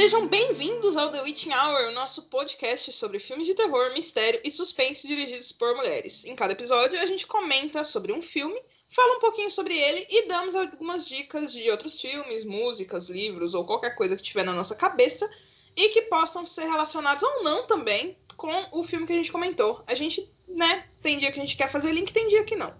Sejam bem-vindos ao The Witching Hour, o nosso podcast sobre filmes de terror, mistério e suspense dirigidos por mulheres. Em cada episódio, a gente comenta sobre um filme, fala um pouquinho sobre ele e damos algumas dicas de outros filmes, músicas, livros ou qualquer coisa que tiver na nossa cabeça e que possam ser relacionados ou não também com o filme que a gente comentou. A gente, né, tem dia que a gente quer fazer link, tem dia que não.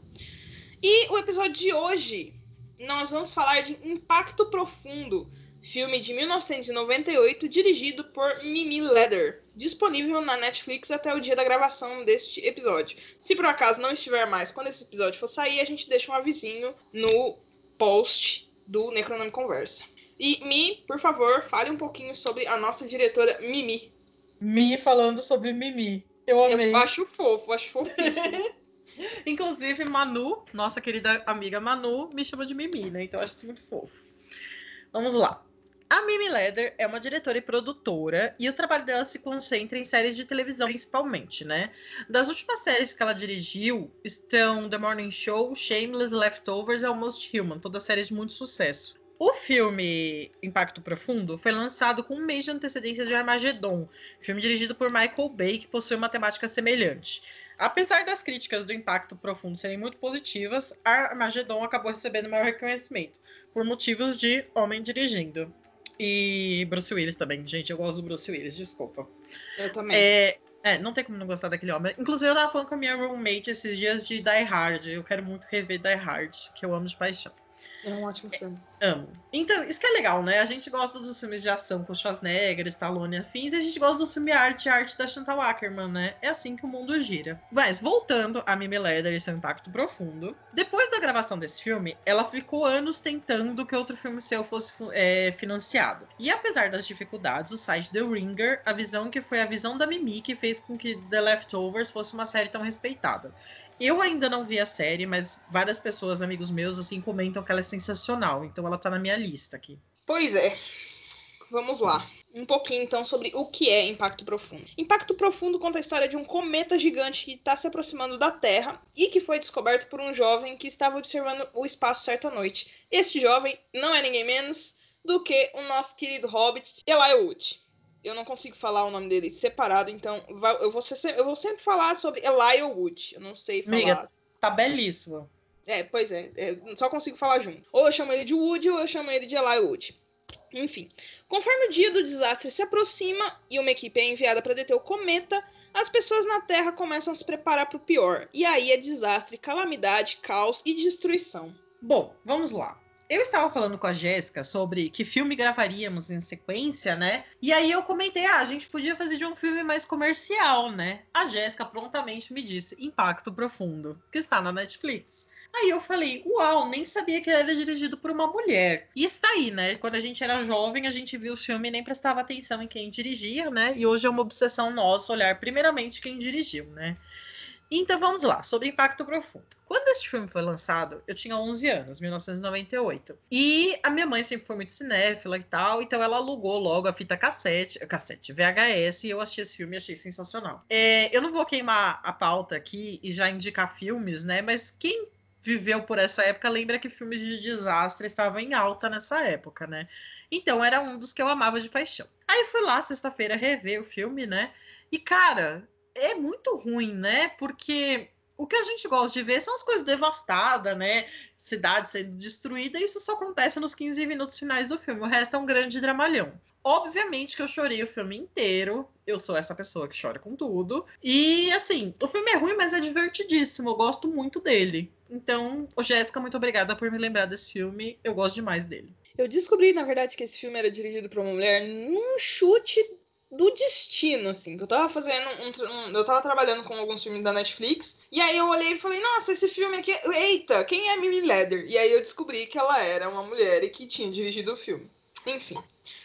E o episódio de hoje, nós vamos falar de Impacto Profundo filme de 1998 dirigido por Mimi Leder, disponível na Netflix até o dia da gravação deste episódio. Se por acaso não estiver mais quando esse episódio for sair, a gente deixa um avisinho no post do Necronome Conversa. E Mi, por favor, fale um pouquinho sobre a nossa diretora Mimi. Mi falando sobre Mimi. Eu amei. Eu acho fofo, acho fofíssimo. Inclusive, Manu, nossa querida amiga Manu, me chama de Mimi, né? Então eu acho isso muito fofo. Vamos lá. A Mimi Leder é uma diretora e produtora, e o trabalho dela se concentra em séries de televisão, principalmente, né? Das últimas séries que ela dirigiu estão The Morning Show, Shameless, Leftovers e Almost Human, todas séries de muito sucesso. O filme Impacto Profundo foi lançado com um mês de antecedência de Armageddon, filme dirigido por Michael Bay, que possui uma temática semelhante. Apesar das críticas do Impacto Profundo serem muito positivas, Armageddon acabou recebendo maior reconhecimento, por motivos de homem dirigindo. E Bruce Willis também, gente. Eu gosto do Bruce Willis, desculpa. Eu também. É, é, não tem como não gostar daquele homem. Inclusive, eu tava falando com a minha roommate esses dias de Die Hard. Eu quero muito rever Die Hard, que eu amo de paixão. É um ótimo filme. Amo. Então, isso que é legal, né? A gente gosta dos filmes de ação com Schwarzenegger, Stallone afins, e a gente gosta do filme arte arte da Chantal Ackerman, né? É assim que o mundo gira. Mas, voltando a Mimi Leder e seu impacto profundo, depois da gravação desse filme, ela ficou anos tentando que outro filme seu fosse é, financiado. E apesar das dificuldades, o site The Ringer, a visão que foi a visão da Mimi que fez com que The Leftovers fosse uma série tão respeitada. Eu ainda não vi a série, mas várias pessoas, amigos meus, assim, comentam que ela é sensacional. Então ela tá na minha lista aqui. Pois é. Vamos lá. Um pouquinho então sobre o que é Impacto Profundo. Impacto Profundo conta a história de um cometa gigante que está se aproximando da Terra e que foi descoberto por um jovem que estava observando o espaço certa noite. Este jovem não é ninguém menos do que o nosso querido hobbit Eli Wood eu não consigo falar o nome dele separado, então eu vou, eu vou sempre falar sobre Elijah Wood. Eu não sei falar. Amiga, tá belíssimo. É, pois é, é, só consigo falar junto. Ou eu chamo ele de Wood ou eu chamo ele de Elijah Wood. Enfim, conforme o dia do desastre se aproxima e uma equipe é enviada para deter o cometa, as pessoas na Terra começam a se preparar para o pior. E aí é desastre, calamidade, caos e destruição. Bom, vamos lá eu estava falando com a Jéssica sobre que filme gravaríamos em sequência, né? E aí eu comentei, ah, a gente podia fazer de um filme mais comercial, né? A Jéssica prontamente me disse Impacto Profundo, que está na Netflix. Aí eu falei, uau, nem sabia que ele era dirigido por uma mulher. E está aí, né? Quando a gente era jovem, a gente viu o filme e nem prestava atenção em quem dirigia, né? E hoje é uma obsessão nossa olhar primeiramente quem dirigiu, né? Então vamos lá, sobre Impacto Profundo. Quando esse filme foi lançado, eu tinha 11 anos, 1998. E a minha mãe sempre foi muito cinéfila e tal, então ela alugou logo a fita cassete, cassete VHS, e eu assisti esse filme e achei sensacional. É, eu não vou queimar a pauta aqui e já indicar filmes, né? Mas quem viveu por essa época lembra que filmes de desastre estavam em alta nessa época, né? Então era um dos que eu amava de paixão. Aí fui lá sexta-feira rever o filme, né? E cara, é muito ruim, né? Porque o que a gente gosta de ver são as coisas devastadas, né? Cidade sendo destruída, e isso só acontece nos 15 minutos finais do filme. O resto é um grande dramalhão. Obviamente que eu chorei o filme inteiro. Eu sou essa pessoa que chora com tudo. E assim, o filme é ruim, mas é divertidíssimo. Eu gosto muito dele. Então, Jéssica, muito obrigada por me lembrar desse filme. Eu gosto demais dele. Eu descobri, na verdade, que esse filme era dirigido por uma mulher num chute do destino, assim, que eu tava fazendo um, um, eu tava trabalhando com alguns filmes da Netflix, e aí eu olhei e falei, nossa, esse filme aqui, eita, quem é Mimi Leder? E aí eu descobri que ela era uma mulher e que tinha dirigido o filme. Enfim,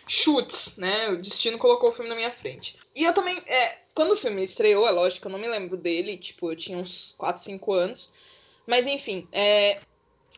chutes, né? O destino colocou o filme na minha frente. E eu também, é, quando o filme estreou, é lógico, eu não me lembro dele, tipo, eu tinha uns 4, 5 anos, mas enfim, é,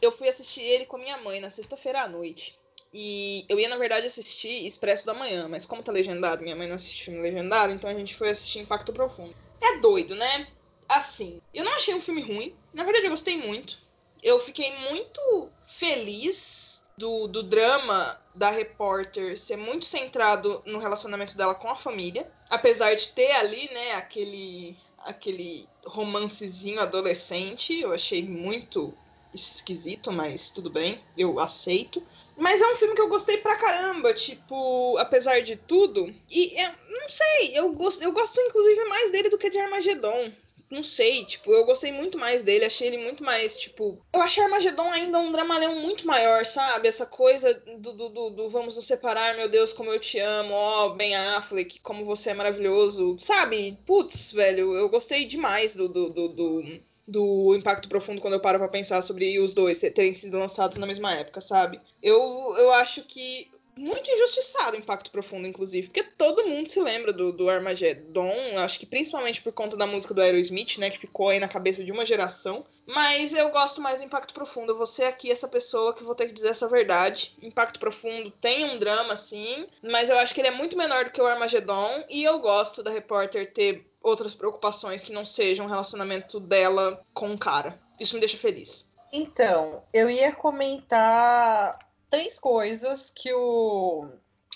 eu fui assistir ele com a minha mãe na sexta-feira à noite. E eu ia, na verdade, assistir Expresso da Manhã, mas como tá legendado, minha mãe não assiste filme legendado, então a gente foi assistir Impacto Profundo. É doido, né? Assim, eu não achei um filme ruim. Na verdade, eu gostei muito. Eu fiquei muito feliz do, do drama da repórter ser muito centrado no relacionamento dela com a família. Apesar de ter ali, né, aquele, aquele romancezinho adolescente, eu achei muito esquisito, mas tudo bem, eu aceito. Mas é um filme que eu gostei pra caramba, tipo, apesar de tudo. E eu não sei, eu gosto, eu gosto inclusive mais dele do que de Armagedon não sei, tipo, eu gostei muito mais dele, achei ele muito mais, tipo. Eu achei Armagedon ainda um dramalhão muito maior, sabe? Essa coisa do, do, do, do vamos nos separar, meu Deus, como eu te amo, ó, oh, Ben Affleck, como você é maravilhoso, sabe? Putz, velho, eu gostei demais do, do, do, do do Impacto Profundo quando eu paro pra pensar sobre os dois terem sido lançados na mesma época, sabe? Eu, eu acho que muito injustiçado o Impacto Profundo, inclusive, porque todo mundo se lembra do, do Armageddon, acho que principalmente por conta da música do Aerosmith, né, que ficou aí na cabeça de uma geração. Mas eu gosto mais do Impacto Profundo. Ser aqui essa pessoa que vou ter que dizer essa verdade. Impacto Profundo tem um drama, sim, mas eu acho que ele é muito menor do que o Armageddon, e eu gosto da repórter ter outras preocupações que não sejam o relacionamento dela com o cara. Isso me deixa feliz. Então, eu ia comentar três coisas que o,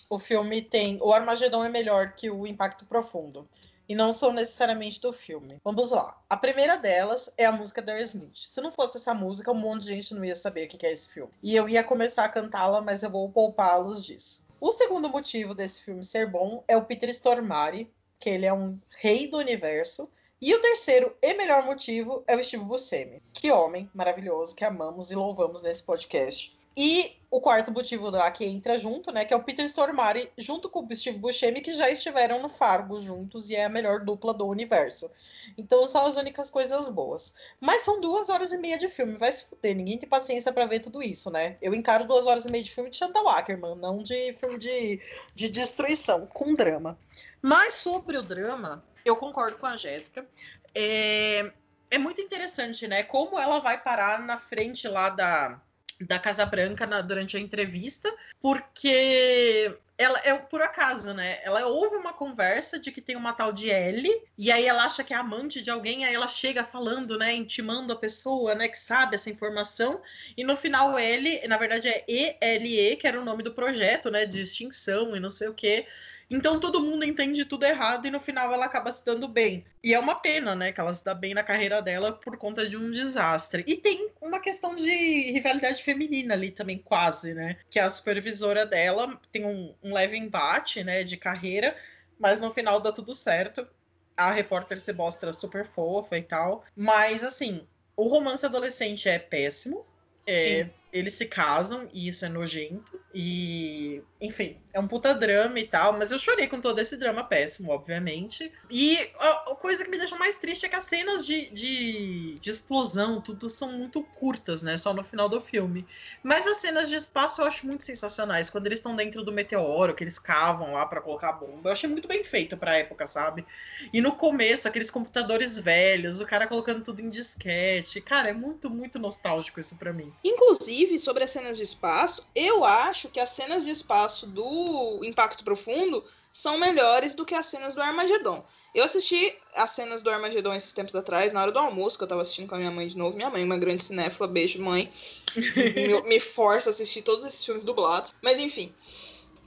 o filme tem. O Armagedon é melhor que o Impacto Profundo. E não são necessariamente do filme. Vamos lá. A primeira delas é a música da Smith. Se não fosse essa música, um monte de gente não ia saber o que é esse filme. E eu ia começar a cantá-la, mas eu vou poupá-los disso. O segundo motivo desse filme ser bom é o Peter Stormare, que ele é um rei do universo. E o terceiro e melhor motivo é o Steve Buscemi. Que homem maravilhoso que amamos e louvamos nesse podcast. E o quarto motivo da que entra junto, né, que é o Peter Stormare junto com o Steve Buscemi, que já estiveram no Fargo juntos e é a melhor dupla do universo. Então são as únicas coisas boas. Mas são duas horas e meia de filme, vai se fuder, ninguém tem paciência para ver tudo isso, né? Eu encaro duas horas e meia de filme de Chantal Ackerman, não de filme de, de destruição, com drama. Mas sobre o drama, eu concordo com a Jéssica. É, é muito interessante, né? Como ela vai parar na frente lá da da Casa Branca na, durante a entrevista, porque ela é por acaso, né? Ela ouve uma conversa de que tem uma tal de Ellie, e aí ela acha que é amante de alguém, aí ela chega falando, né, intimando a pessoa, né, que sabe essa informação, e no final Ellie, na verdade é ELE, que era o nome do projeto, né, de extinção e não sei o que. Então todo mundo entende tudo errado e no final ela acaba se dando bem. E é uma pena, né, que ela se dá bem na carreira dela por conta de um desastre. E tem uma questão de rivalidade feminina ali também, quase, né? Que a supervisora dela tem um, um leve embate, né, de carreira, mas no final dá tudo certo. A repórter se mostra super fofa e tal. Mas, assim, o romance adolescente é péssimo. É, eles se casam e isso é nojento. E, enfim, é um puta drama e tal, mas eu chorei com todo esse drama péssimo, obviamente. E a, a coisa que me deixa mais triste é que as cenas de, de, de, explosão, tudo são muito curtas, né? Só no final do filme. Mas as cenas de espaço eu acho muito sensacionais. Quando eles estão dentro do meteoro, que eles cavam lá para colocar a bomba. Eu achei muito bem feito pra época, sabe? E no começo, aqueles computadores velhos, o cara colocando tudo em disquete. Cara, é muito, muito nostálgico isso para mim. Inclusive, Inclusive, sobre as cenas de espaço, eu acho que as cenas de espaço do Impacto Profundo são melhores do que as cenas do Armagedon. Eu assisti as cenas do Armagedon esses tempos atrás, na hora do almoço, que eu tava assistindo com a minha mãe de novo. Minha mãe, uma grande cinéfila, beijo, mãe. me, me força a assistir todos esses filmes dublados. Mas enfim.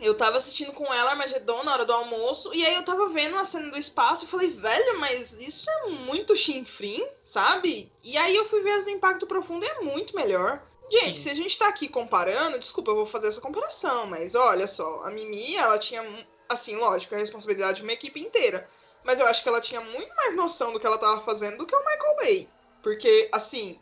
Eu tava assistindo com ela Armagedon na hora do almoço, e aí eu tava vendo a cena do espaço e falei, velho, mas isso é muito chinfrim, sabe? E aí eu fui ver as do Impacto Profundo e é muito melhor. Gente, Sim. se a gente tá aqui comparando, desculpa, eu vou fazer essa comparação, mas olha só, a Mimi, ela tinha, assim, lógico, a responsabilidade de uma equipe inteira. Mas eu acho que ela tinha muito mais noção do que ela tava fazendo do que o Michael Bay. Porque, assim,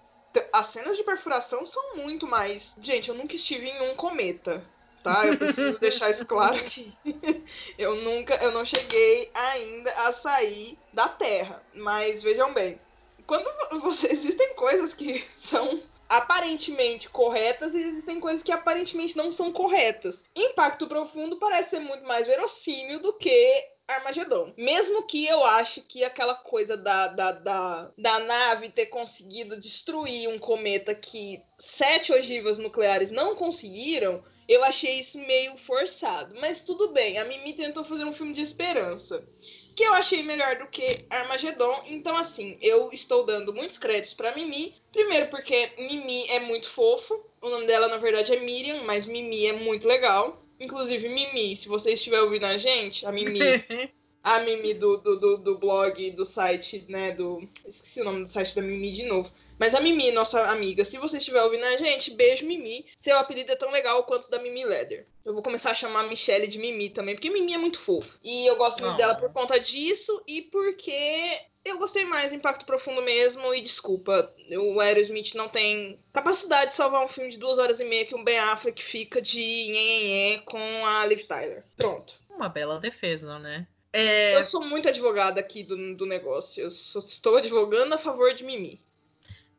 as cenas de perfuração são muito mais. Gente, eu nunca estive em um cometa, tá? Eu preciso deixar isso claro aqui. eu nunca, eu não cheguei ainda a sair da Terra. Mas vejam bem, quando você existem coisas que são aparentemente corretas e existem coisas que aparentemente não são corretas. Impacto Profundo parece ser muito mais verossímil do que Armagedon. Mesmo que eu ache que aquela coisa da, da, da, da nave ter conseguido destruir um cometa que sete ogivas nucleares não conseguiram, eu achei isso meio forçado. Mas tudo bem, a Mimi tentou fazer um filme de esperança. Que eu achei melhor do que Armagedon. Então, assim, eu estou dando muitos créditos pra Mimi. Primeiro, porque Mimi é muito fofo. O nome dela, na verdade, é Miriam, mas Mimi é muito legal. Inclusive, Mimi, se você estiver ouvindo a gente, a Mimi. a Mimi do, do, do, do, blog, do site, né? Do. Esqueci o nome do site da Mimi de novo. Mas a Mimi, nossa amiga, se você estiver ouvindo a gente, beijo, Mimi. Seu apelido é tão legal quanto da Mimi Leather. Eu vou começar a chamar a Michelle de Mimi também, porque Mimi é muito fofo. E eu gosto muito oh. dela por conta disso e porque eu gostei mais do Impacto Profundo mesmo, e desculpa, o Aerosmith não tem capacidade de salvar um filme de duas horas e meia que um Ben Affleck fica de nhenhenhé com a Liv Tyler. Pronto. Uma bela defesa, né? É... Eu sou muito advogada aqui do, do negócio. Eu sou, estou advogando a favor de Mimi.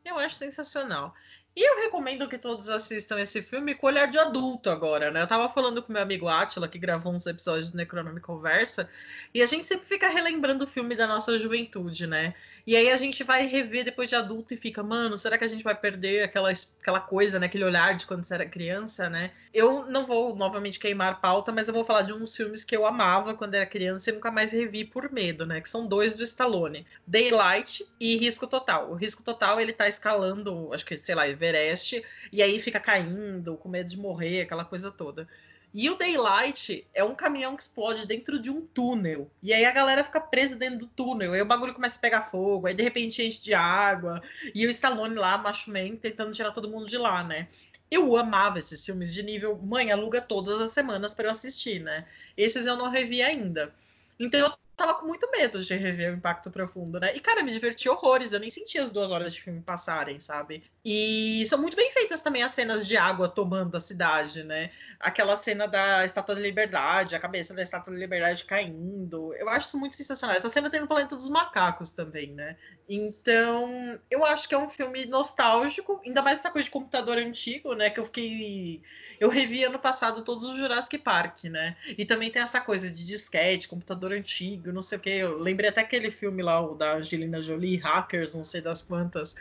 Eu acho sensacional. E eu recomendo que todos assistam esse filme com olhar de adulto agora, né? Eu tava falando com meu amigo Atila, que gravou uns episódios do Necronome Conversa, e a gente sempre fica relembrando o filme da nossa juventude, né? E aí a gente vai rever depois de adulto e fica, mano, será que a gente vai perder aquela, aquela coisa, né? Aquele olhar de quando você era criança, né? Eu não vou novamente queimar pauta, mas eu vou falar de uns filmes que eu amava quando era criança e nunca mais revi por medo, né? Que são dois do Stallone: Daylight e Risco Total. O Risco Total, ele tá escalando, acho que, sei lá, Everest, e aí fica caindo, com medo de morrer, aquela coisa toda. E o Daylight é um caminhão que explode dentro de um túnel. E aí a galera fica presa dentro do túnel. Aí o bagulho começa a pegar fogo. Aí de repente enche de água. E o Stallone lá, macho man, tentando tirar todo mundo de lá, né? Eu amava esses filmes de nível. Mãe, aluga todas as semanas para eu assistir, né? Esses eu não revi ainda. Então eu tava com muito medo de rever o Impacto Profundo, né? E, cara, me diverti horrores. Eu nem senti as duas horas de filme passarem, sabe? E são muito bem feitas também as cenas de água tomando a cidade, né? Aquela cena da Estátua da Liberdade, a cabeça da Estátua da Liberdade caindo. Eu acho isso muito sensacional. Essa cena tem no Planeta dos Macacos também, né? Então, eu acho que é um filme nostálgico, ainda mais essa coisa de computador antigo, né? Que eu fiquei eu revi ano passado todos os Jurassic Park, né? E também tem essa coisa de disquete, computador antigo, não sei o quê. Eu lembrei até aquele filme lá, o da Angelina Jolie, Hackers, não sei das quantas.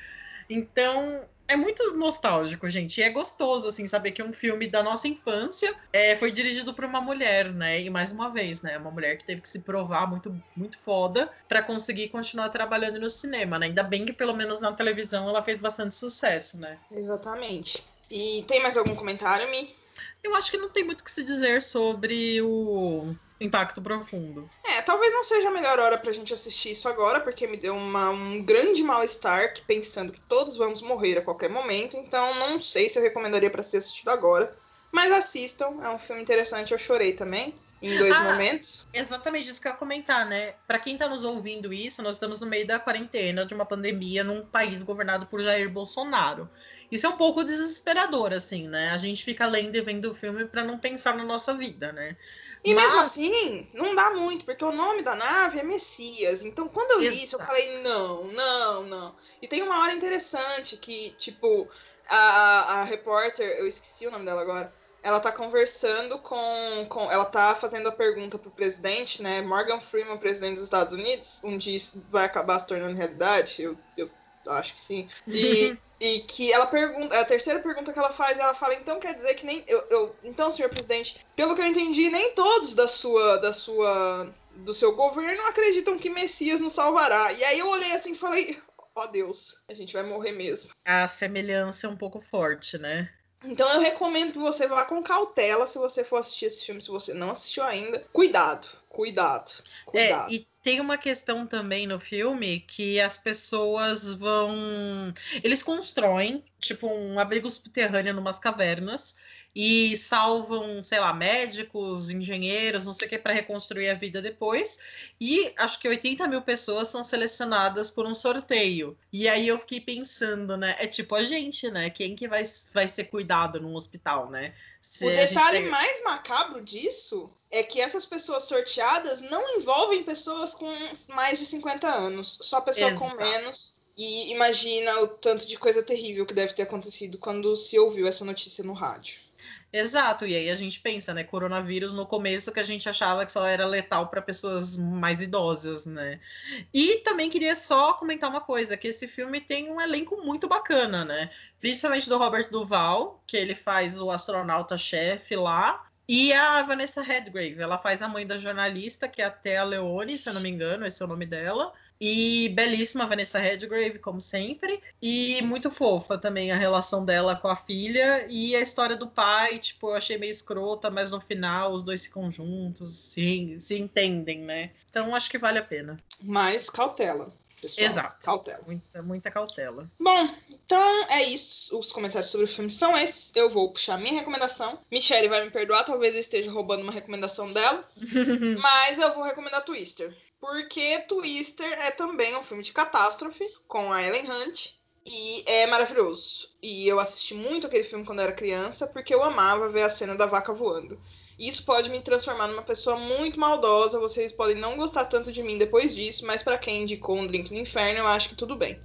Então, é muito nostálgico, gente. E é gostoso, assim, saber que um filme da nossa infância é, foi dirigido por uma mulher, né? E mais uma vez, né? Uma mulher que teve que se provar muito, muito foda para conseguir continuar trabalhando no cinema, né? Ainda bem que, pelo menos na televisão, ela fez bastante sucesso, né? Exatamente. E tem mais algum comentário, Mi? Eu acho que não tem muito o que se dizer sobre o impacto profundo. É, talvez não seja a melhor hora pra gente assistir isso agora, porque me deu uma, um grande mal-estar pensando que todos vamos morrer a qualquer momento, então não sei se eu recomendaria para ser assistido agora. Mas assistam, é um filme interessante, eu chorei também. Em dois ah, momentos? Exatamente isso que eu ia comentar, né? Para quem tá nos ouvindo isso, nós estamos no meio da quarentena de uma pandemia num país governado por Jair Bolsonaro. Isso é um pouco desesperador, assim, né? A gente fica lendo e vendo o filme para não pensar na nossa vida, né? E Mas... mesmo assim, não dá muito, porque o nome da nave é Messias. Então, quando eu li isso, eu falei, não, não, não. E tem uma hora interessante que, tipo, a, a repórter, eu esqueci o nome dela agora, ela tá conversando com, com. Ela tá fazendo a pergunta pro presidente, né? Morgan Freeman, presidente dos Estados Unidos, um dia isso vai acabar se tornando realidade. Eu, eu acho que sim. E. E que ela pergunta, a terceira pergunta que ela faz, ela fala, então quer dizer que nem. Eu, eu, então, senhor presidente, pelo que eu entendi, nem todos da sua. da sua. do seu governo acreditam que Messias nos salvará. E aí eu olhei assim e falei, ó oh, Deus, a gente vai morrer mesmo. A semelhança é um pouco forte, né? Então eu recomendo que você vá com cautela se você for assistir esse filme, se você não assistiu ainda. Cuidado, cuidado, cuidado. É, e tem uma questão também no filme que as pessoas vão. Eles constroem, tipo, um abrigo subterrâneo numas cavernas e salvam, sei lá, médicos, engenheiros, não sei o que, para reconstruir a vida depois. E acho que 80 mil pessoas são selecionadas por um sorteio. E aí eu fiquei pensando, né? É tipo a gente, né? Quem que vai, vai ser cuidado num hospital, né? Se o detalhe pega... mais macabro disso é que essas pessoas sorteadas não envolvem pessoas com mais de 50 anos, só pessoas com menos. E imagina o tanto de coisa terrível que deve ter acontecido quando se ouviu essa notícia no rádio. Exato, e aí a gente pensa, né? Coronavírus no começo que a gente achava que só era letal para pessoas mais idosas, né? E também queria só comentar uma coisa, que esse filme tem um elenco muito bacana, né? Principalmente do Robert Duval, que ele faz o astronauta-chefe lá, e a Vanessa Redgrave, ela faz a mãe da jornalista, que é a Thea Leone, se eu não me engano, esse é o nome dela. E belíssima Vanessa Redgrave, como sempre. E muito fofa também a relação dela com a filha. E a história do pai, tipo, eu achei meio escrota, mas no final os dois ficam juntos, se, se entendem, né? Então acho que vale a pena. Mais cautela. Pessoal. Exato. Cautela. Muita, muita cautela. Bom, então é isso. Os comentários sobre o filme são esses. Eu vou puxar minha recomendação. Michelle vai me perdoar, talvez eu esteja roubando uma recomendação dela. mas eu vou recomendar Twister. Porque Twister é também um filme de catástrofe com a Ellen Hunt. E é maravilhoso. E eu assisti muito aquele filme quando era criança, porque eu amava ver a cena da vaca voando. Isso pode me transformar numa pessoa muito maldosa. Vocês podem não gostar tanto de mim depois disso, mas para quem indicou um drink no inferno, eu acho que tudo bem.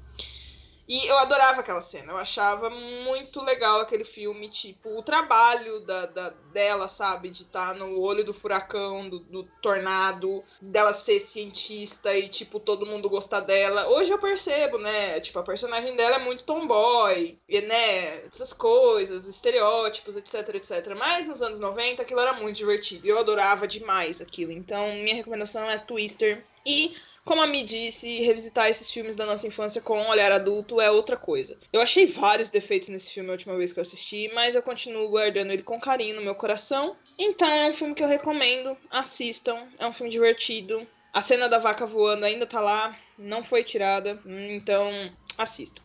E eu adorava aquela cena, eu achava muito legal aquele filme, tipo, o trabalho da, da dela, sabe? De estar tá no olho do furacão, do, do, tornado, dela ser cientista e, tipo, todo mundo gostar dela. Hoje eu percebo, né? Tipo, a personagem dela é muito tomboy, e, né? Essas coisas, estereótipos, etc, etc. Mas nos anos 90 aquilo era muito divertido. E eu adorava demais aquilo. Então, minha recomendação é Twister. E como a Mi disse, revisitar esses filmes da nossa infância com um olhar adulto é outra coisa. Eu achei vários defeitos nesse filme a última vez que eu assisti, mas eu continuo guardando ele com carinho no meu coração. Então é um filme que eu recomendo, assistam, é um filme divertido. A cena da vaca voando ainda tá lá, não foi tirada, então assistam.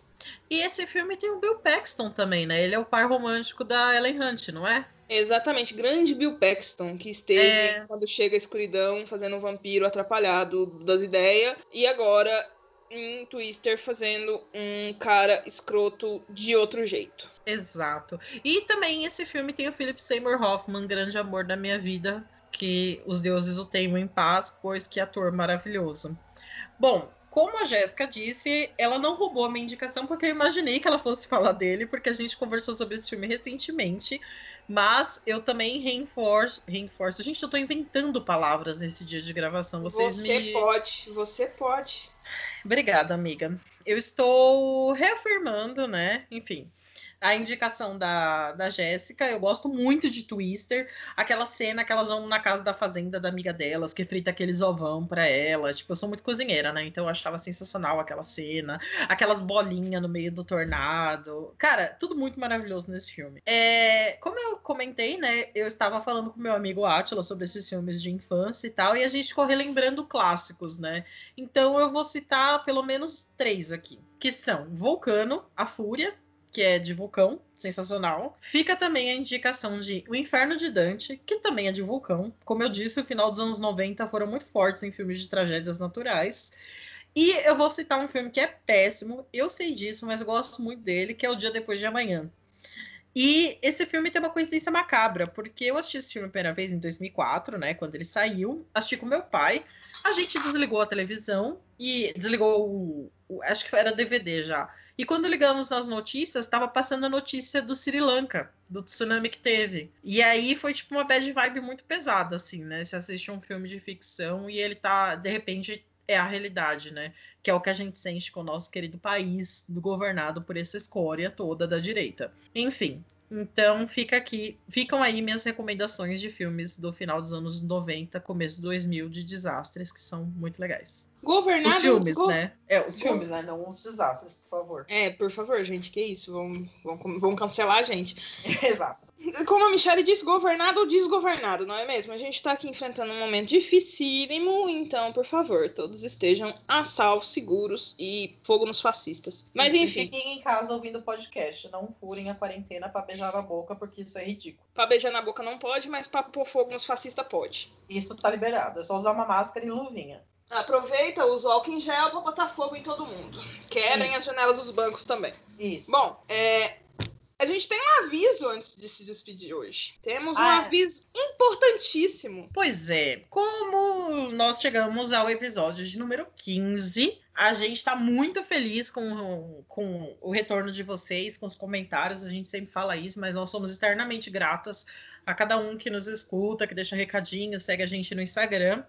E esse filme tem o Bill Paxton também, né? Ele é o par romântico da Ellen Hunt, não é? Exatamente, grande Bill Paxton, que esteve é... quando chega a escuridão fazendo um vampiro atrapalhado das ideias, e agora em Twister fazendo um cara escroto de outro jeito. Exato. E também esse filme tem o Philip Seymour Hoffman, grande amor da minha vida, que os deuses o tenham em paz, pois que ator maravilhoso. Bom, como a Jéssica disse, ela não roubou a minha indicação porque eu imaginei que ela fosse falar dele, porque a gente conversou sobre esse filme recentemente. Mas eu também reforço, reforço. Gente, eu tô inventando palavras nesse dia de gravação. Vocês você me... pode, você pode. Obrigada, amiga. Eu estou reafirmando, né? Enfim, a indicação da, da Jéssica. Eu gosto muito de Twister. Aquela cena que elas vão na casa da fazenda da amiga delas, que frita aqueles ovão pra ela. Tipo, eu sou muito cozinheira, né? Então eu achava sensacional aquela cena. Aquelas bolinhas no meio do tornado. Cara, tudo muito maravilhoso nesse filme. É, como eu comentei, né? Eu estava falando com meu amigo Atila sobre esses filmes de infância e tal. E a gente ficou relembrando clássicos, né? Então eu vou citar pelo menos três aqui. Que são Vulcano, A Fúria, que é de vulcão, sensacional. Fica também a indicação de O Inferno de Dante, que também é de vulcão. Como eu disse, o final dos anos 90 foram muito fortes em filmes de tragédias naturais. E eu vou citar um filme que é péssimo, eu sei disso, mas eu gosto muito dele, que é O Dia Depois de Amanhã. E esse filme tem uma coincidência macabra, porque eu assisti esse filme a primeira vez em 2004, né, quando ele saiu. Assisti com meu pai. A gente desligou a televisão e desligou o, o acho que era DVD já. E quando ligamos nas notícias, estava passando a notícia do Sri Lanka, do tsunami que teve. E aí foi tipo uma bad vibe muito pesada, assim, né? Você assiste um filme de ficção e ele tá, de repente, é a realidade, né? Que é o que a gente sente com o nosso querido país, do governado por essa escória toda da direita. Enfim, então fica aqui, ficam aí minhas recomendações de filmes do final dos anos 90, começo 2000 de desastres que são muito legais. Governados, os filmes, go... né? É, os filmes, né? Não os desastres, por favor. É, por favor, gente, que isso? Vão, vão, vão cancelar a gente. Exato. Como a Michelle disse, governado ou desgovernado, não é mesmo? A gente tá aqui enfrentando um momento dificílimo, então, por favor, todos estejam a salvo, seguros e fogo nos fascistas. Mas isso, enfim. Fiquem em casa ouvindo o podcast. Não furem a quarentena pra beijar na boca, porque isso é ridículo. Pra beijar na boca não pode, mas pra pôr fogo nos fascistas pode. Isso tá liberado. É só usar uma máscara e luvinha. Aproveita, usa o álcool em gel pra botar fogo em todo mundo. Quebrem Isso. as janelas dos bancos também. Isso. Bom, é, A gente tem um aviso antes de se despedir hoje. Temos um Ah, é. aviso importantíssimo. Pois é, como nós chegamos ao episódio de número 15, a gente está muito feliz com, com o retorno de vocês, com os comentários. A gente sempre fala isso, mas nós somos eternamente gratas a cada um que nos escuta, que deixa recadinho, segue a gente no Instagram.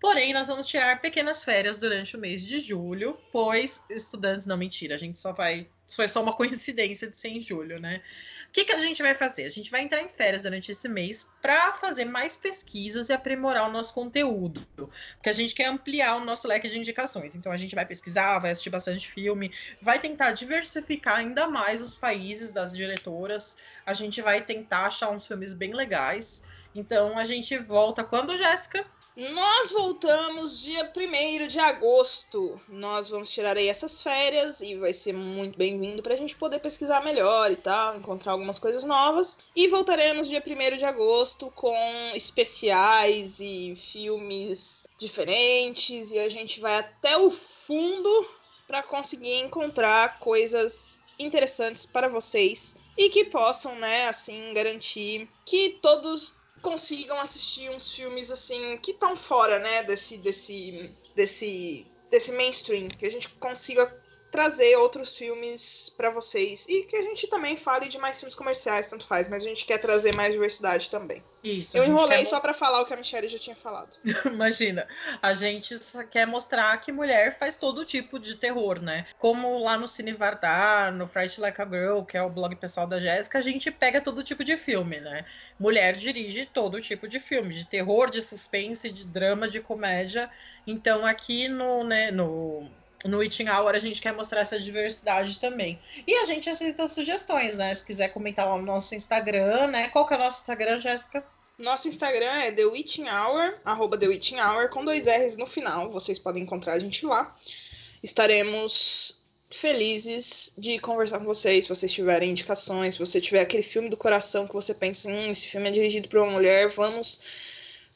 Porém, nós vamos tirar pequenas férias durante o mês de julho, pois estudantes, não mentira, a gente só vai. Foi só uma coincidência de ser em julho, né? O que, que a gente vai fazer? A gente vai entrar em férias durante esse mês para fazer mais pesquisas e aprimorar o nosso conteúdo. Porque a gente quer ampliar o nosso leque de indicações. Então a gente vai pesquisar, vai assistir bastante filme, vai tentar diversificar ainda mais os países das diretoras. A gente vai tentar achar uns filmes bem legais. Então a gente volta quando, Jéssica? Nós voltamos dia 1 de agosto. Nós vamos tirar aí essas férias e vai ser muito bem-vindo para a gente poder pesquisar melhor e tal, encontrar algumas coisas novas. E voltaremos dia 1 de agosto com especiais e filmes diferentes. E a gente vai até o fundo para conseguir encontrar coisas interessantes para vocês e que possam, né, assim, garantir que todos consigam assistir uns filmes assim que estão fora, né, desse desse desse desse mainstream, que a gente consiga trazer outros filmes para vocês e que a gente também fale de mais filmes comerciais, tanto faz, mas a gente quer trazer mais diversidade também. Isso. Eu enrolei só para falar o que a Michelle já tinha falado. Imagina, a gente quer mostrar que mulher faz todo tipo de terror, né? Como lá no Cine Vardar, no Fright Like a Girl, que é o blog pessoal da Jéssica, a gente pega todo tipo de filme, né? Mulher dirige todo tipo de filme, de terror, de suspense, de drama, de comédia. Então aqui no, né, no no Eating Hour a gente quer mostrar essa diversidade também. E a gente aceita sugestões, né? Se quiser comentar lá no nosso Instagram, né? Qual que é o nosso Instagram, Jéssica? Nosso Instagram é The Witching Hour, arroba The Witching Hour, com dois R's no final. Vocês podem encontrar a gente lá. Estaremos felizes de conversar com vocês, se vocês tiverem indicações, se você tiver aquele filme do coração que você pensa, hum, esse filme é dirigido por uma mulher, vamos...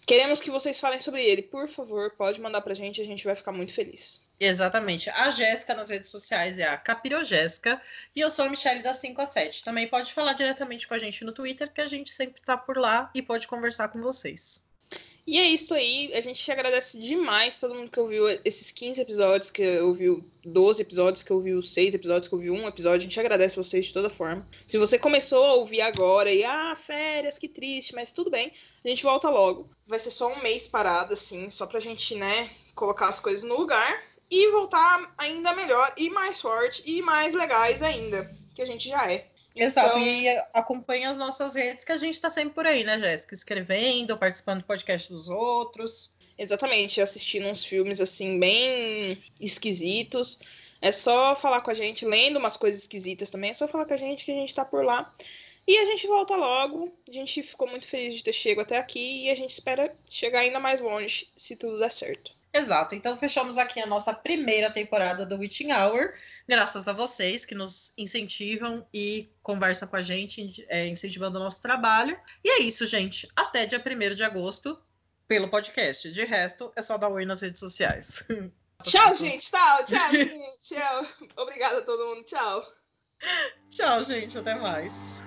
Queremos que vocês falem sobre ele. Por favor, pode mandar pra gente, a gente vai ficar muito feliz. Exatamente. A Jéssica nas redes sociais é a Capirojéssica e eu sou a Michelle da 5 a 7. Também pode falar diretamente com a gente no Twitter, que a gente sempre tá por lá e pode conversar com vocês. E é isso aí. A gente agradece demais todo mundo que ouviu esses 15 episódios, que ouviu 12 episódios, que ouviu 6 episódios, que ouviu um episódio. A gente agradece vocês de toda forma. Se você começou a ouvir agora e, ah, férias, que triste, mas tudo bem. A gente volta logo. Vai ser só um mês parado, assim, só pra gente, né, colocar as coisas no lugar e voltar ainda melhor e mais forte e mais legais ainda, que a gente já é. Exato, Então- e acompanha as nossas redes, que a gente tá sempre por aí, né, Jéssica? Escrevendo, participando do podcast dos outros. Exatamente, assistindo uns filmes assim bem esquisitos. É só falar com a gente, lendo umas coisas esquisitas também, é só falar com a gente que a gente tá por lá. E a gente volta logo. A gente ficou muito feliz de ter chegado até aqui e a gente espera chegar ainda mais longe, se tudo der certo. Exato, então fechamos aqui a nossa primeira temporada do Witching Hour, graças a vocês que nos incentivam e conversam com a gente, é, incentivando o nosso trabalho. E é isso, gente. Até dia 1 de agosto pelo podcast. De resto, é só dar oi nas redes sociais. Tchau, gente. Tchau, tchau, gente. Tchau. Obrigada a todo mundo. Tchau. Tchau, gente. Até mais.